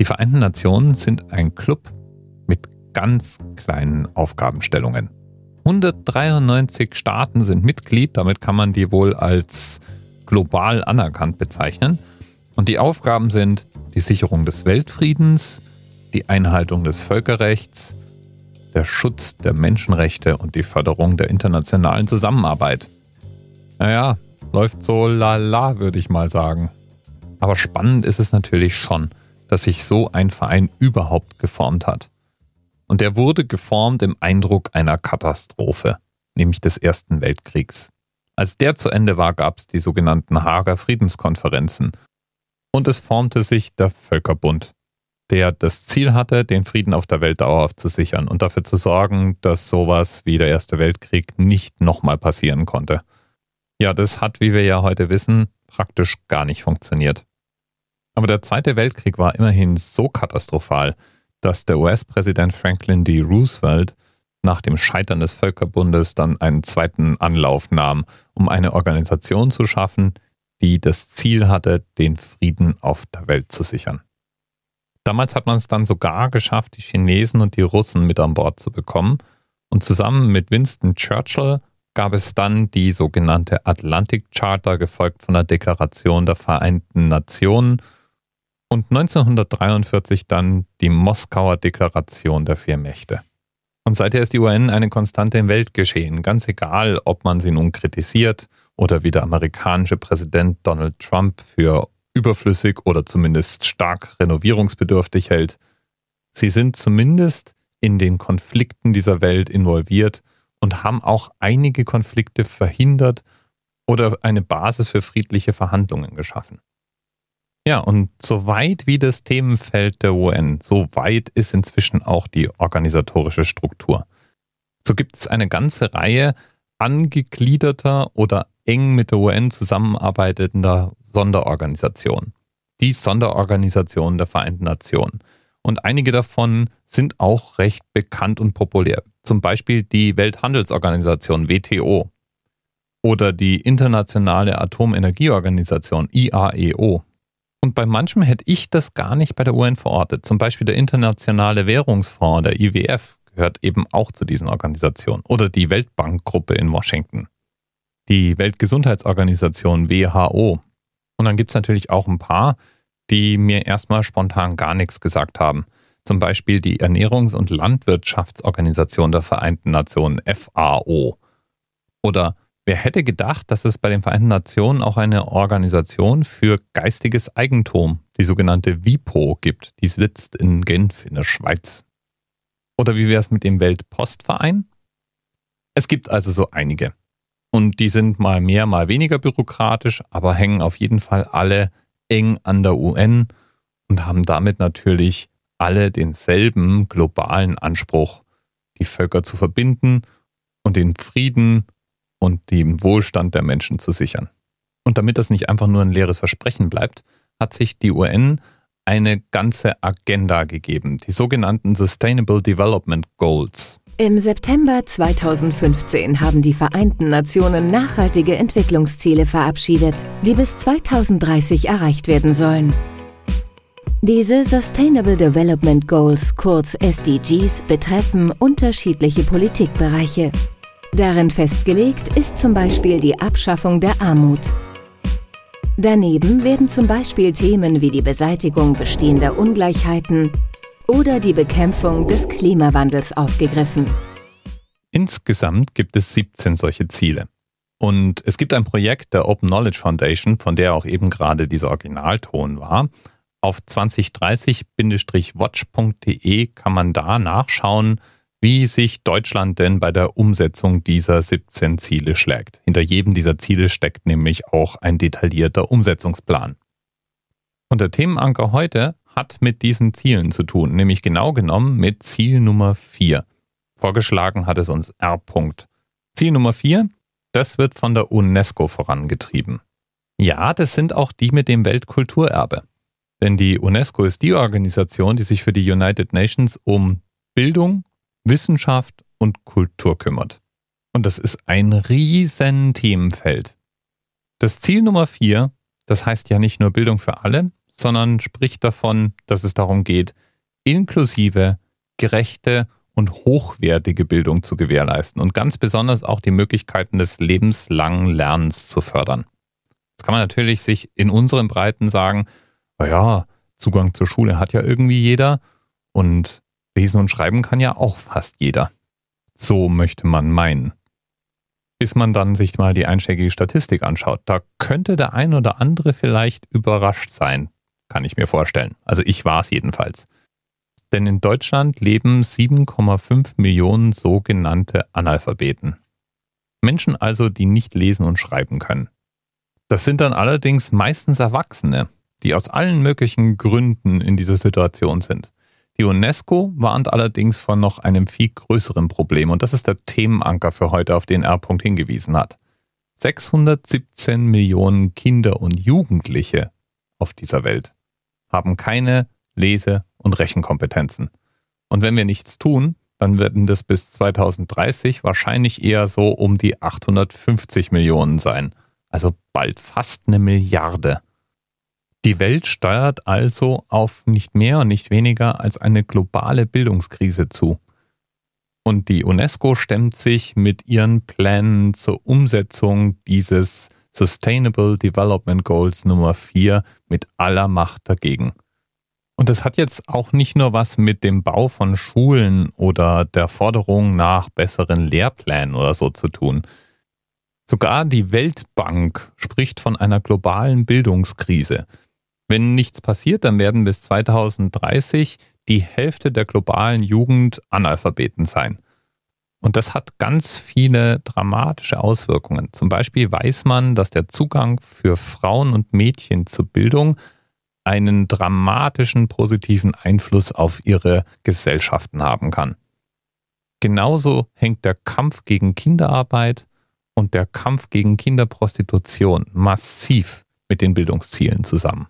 Die Vereinten Nationen sind ein Club mit ganz kleinen Aufgabenstellungen. 193 Staaten sind Mitglied, damit kann man die wohl als global anerkannt bezeichnen. Und die Aufgaben sind die Sicherung des Weltfriedens, die Einhaltung des Völkerrechts, der Schutz der Menschenrechte und die Förderung der internationalen Zusammenarbeit. Naja, läuft so lala, würde ich mal sagen. Aber spannend ist es natürlich schon, dass sich so ein Verein überhaupt geformt hat. Und er wurde geformt im Eindruck einer Katastrophe, nämlich des Ersten Weltkriegs. Als der zu Ende war, gab es die sogenannten Haager Friedenskonferenzen. Und es formte sich der Völkerbund, der das Ziel hatte, den Frieden auf der Welt dauerhaft zu sichern und dafür zu sorgen, dass sowas wie der Erste Weltkrieg nicht nochmal passieren konnte. Ja, das hat, wie wir ja heute wissen, praktisch gar nicht funktioniert. Aber der Zweite Weltkrieg war immerhin so katastrophal, dass der US-Präsident Franklin D. Roosevelt nach dem Scheitern des Völkerbundes dann einen zweiten Anlauf nahm, um eine Organisation zu schaffen, die das Ziel hatte, den Frieden auf der Welt zu sichern. Damals hat man es dann sogar geschafft, die Chinesen und die Russen mit an Bord zu bekommen. Und zusammen mit Winston Churchill gab es dann die sogenannte Atlantic Charter, gefolgt von der Deklaration der Vereinten Nationen und 1943 dann die Moskauer Deklaration der vier Mächte. Und seither ist die UN eine Konstante im Weltgeschehen, ganz egal, ob man sie nun kritisiert oder wie der amerikanische Präsident Donald Trump für überflüssig oder zumindest stark renovierungsbedürftig hält. Sie sind zumindest in den Konflikten dieser Welt involviert und haben auch einige Konflikte verhindert oder eine Basis für friedliche Verhandlungen geschaffen. Ja, und so weit wie das Themenfeld der UN, so weit ist inzwischen auch die organisatorische Struktur. So gibt es eine ganze Reihe angegliederter oder eng mit der UN zusammenarbeitender Sonderorganisationen. Die Sonderorganisationen der Vereinten Nationen. Und einige davon sind auch recht bekannt und populär. Zum Beispiel die Welthandelsorganisation WTO oder die Internationale Atomenergieorganisation IAEO. Und bei manchem hätte ich das gar nicht bei der UN verortet. Zum Beispiel der Internationale Währungsfonds, der IWF, gehört eben auch zu diesen Organisationen. Oder die Weltbankgruppe in Washington. Die Weltgesundheitsorganisation WHO. Und dann gibt es natürlich auch ein paar, die mir erstmal spontan gar nichts gesagt haben. Zum Beispiel die Ernährungs- und Landwirtschaftsorganisation der Vereinten Nationen, FAO. Oder wer hätte gedacht, dass es bei den Vereinten Nationen auch eine Organisation für geistiges Eigentum, die sogenannte WIPO, gibt. Die sitzt in Genf in der Schweiz. Oder wie wäre es mit dem Weltpostverein? Es gibt also so einige. Und die sind mal mehr, mal weniger bürokratisch, aber hängen auf jeden Fall alle eng an der UN und haben damit natürlich alle denselben globalen Anspruch, die Völker zu verbinden und den Frieden und den Wohlstand der Menschen zu sichern. Und damit das nicht einfach nur ein leeres Versprechen bleibt, hat sich die UN eine ganze Agenda gegeben, die sogenannten Sustainable Development Goals. Im September 2015 haben die Vereinten Nationen nachhaltige Entwicklungsziele verabschiedet, die bis 2030 erreicht werden sollen. Diese Sustainable Development Goals, kurz SDGs, betreffen unterschiedliche Politikbereiche. Darin festgelegt ist zum Beispiel die Abschaffung der Armut. Daneben werden zum Beispiel Themen wie die Beseitigung bestehender Ungleichheiten, oder die Bekämpfung des Klimawandels aufgegriffen. Insgesamt gibt es 17 solche Ziele. Und es gibt ein Projekt der Open Knowledge Foundation, von der auch eben gerade dieser Originalton war. Auf 2030-watch.de kann man da nachschauen, wie sich Deutschland denn bei der Umsetzung dieser 17 Ziele schlägt. Hinter jedem dieser Ziele steckt nämlich auch ein detaillierter Umsetzungsplan. Und der Themenanker heute hat mit diesen Zielen zu tun, nämlich genau genommen mit Ziel Nummer 4. Vorgeschlagen hat es uns R. -Punkt. Ziel Nummer 4, das wird von der UNESCO vorangetrieben. Ja, das sind auch die mit dem Weltkulturerbe. Denn die UNESCO ist die Organisation, die sich für die United Nations um Bildung, Wissenschaft und Kultur kümmert. Und das ist ein riesen Themenfeld. Das Ziel Nummer 4, das heißt ja nicht nur Bildung für alle, sondern spricht davon, dass es darum geht, inklusive, gerechte und hochwertige Bildung zu gewährleisten und ganz besonders auch die Möglichkeiten des lebenslangen Lernens zu fördern. Jetzt kann man natürlich sich in unseren Breiten sagen, naja, Zugang zur Schule hat ja irgendwie jeder und lesen und schreiben kann ja auch fast jeder. So möchte man meinen. Bis man dann sich mal die einschlägige Statistik anschaut, da könnte der ein oder andere vielleicht überrascht sein, kann ich mir vorstellen. Also ich war es jedenfalls. Denn in Deutschland leben 7,5 Millionen sogenannte Analphabeten. Menschen also, die nicht lesen und schreiben können. Das sind dann allerdings meistens Erwachsene, die aus allen möglichen Gründen in dieser Situation sind. Die UNESCO warnt allerdings von noch einem viel größeren Problem und das ist der Themenanker für heute, auf den R. hingewiesen hat. 617 Millionen Kinder und Jugendliche auf dieser Welt haben keine Lese- und Rechenkompetenzen. Und wenn wir nichts tun, dann werden das bis 2030 wahrscheinlich eher so um die 850 Millionen sein. Also bald fast eine Milliarde. Die Welt steuert also auf nicht mehr und nicht weniger als eine globale Bildungskrise zu. Und die UNESCO stemmt sich mit ihren Plänen zur Umsetzung dieses Sustainable Development Goals Nummer 4 mit aller Macht dagegen. Und das hat jetzt auch nicht nur was mit dem Bau von Schulen oder der Forderung nach besseren Lehrplänen oder so zu tun. Sogar die Weltbank spricht von einer globalen Bildungskrise. Wenn nichts passiert, dann werden bis 2030 die Hälfte der globalen Jugend Analphabeten sein. Und das hat ganz viele dramatische Auswirkungen. Zum Beispiel weiß man, dass der Zugang für Frauen und Mädchen zur Bildung einen dramatischen positiven Einfluss auf ihre Gesellschaften haben kann. Genauso hängt der Kampf gegen Kinderarbeit und der Kampf gegen Kinderprostitution massiv mit den Bildungszielen zusammen.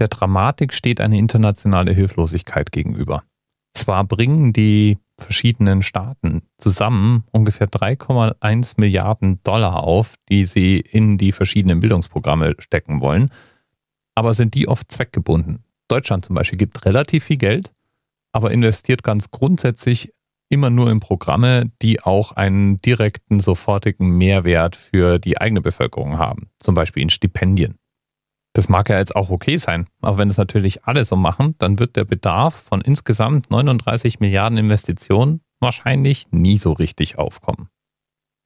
Der Dramatik steht eine internationale Hilflosigkeit gegenüber. Zwar bringen die verschiedenen Staaten zusammen ungefähr 3,1 Milliarden Dollar auf, die sie in die verschiedenen Bildungsprogramme stecken wollen, aber sind die oft zweckgebunden. Deutschland zum Beispiel gibt relativ viel Geld, aber investiert ganz grundsätzlich immer nur in Programme, die auch einen direkten, sofortigen Mehrwert für die eigene Bevölkerung haben, zum Beispiel in Stipendien. Das mag ja jetzt auch okay sein, aber wenn es natürlich alle so machen, dann wird der Bedarf von insgesamt 39 Milliarden Investitionen wahrscheinlich nie so richtig aufkommen.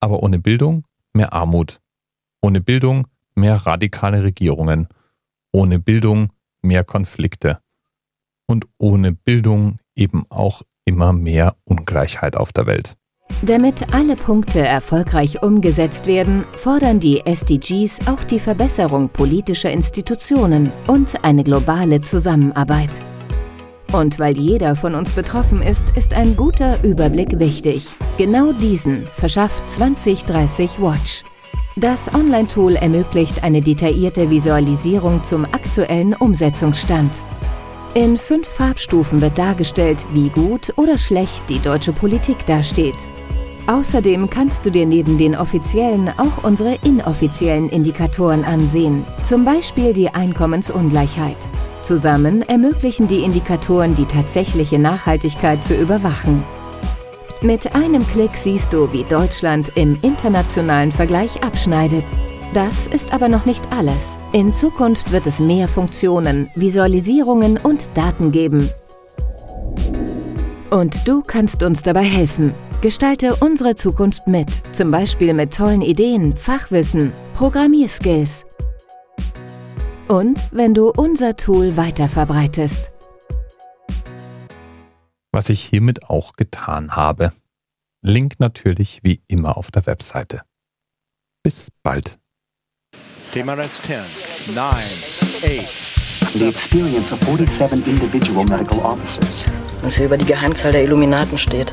Aber ohne Bildung mehr Armut. Ohne Bildung mehr radikale Regierungen ohne Bildung mehr Konflikte und ohne Bildung eben auch immer mehr Ungleichheit auf der Welt. Damit alle Punkte erfolgreich umgesetzt werden, fordern die SDGs auch die Verbesserung politischer Institutionen und eine globale Zusammenarbeit. Und weil jeder von uns betroffen ist, ist ein guter Überblick wichtig. Genau diesen verschafft 2030 Watch. Das Online-Tool ermöglicht eine detaillierte Visualisierung zum aktuellen Umsetzungsstand. In fünf Farbstufen wird dargestellt, wie gut oder schlecht die deutsche Politik dasteht. Außerdem kannst du dir neben den offiziellen auch unsere inoffiziellen Indikatoren ansehen, zum Beispiel die Einkommensungleichheit. Zusammen ermöglichen die Indikatoren die tatsächliche Nachhaltigkeit zu überwachen. Mit einem Klick siehst du, wie Deutschland im internationalen Vergleich abschneidet. Das ist aber noch nicht alles. In Zukunft wird es mehr Funktionen, Visualisierungen und Daten geben. Und du kannst uns dabei helfen. Gestalte unsere Zukunft mit, zum Beispiel mit tollen Ideen, Fachwissen, Programmierskills. Und wenn du unser Tool weiterverbreitest was ich hiermit auch getan habe. Link natürlich wie immer auf der Webseite. Bis bald. TMRS 10, 9, 8. The experience of 47 individual medical officers. Was hier über die Geheimzahl der Illuminaten steht.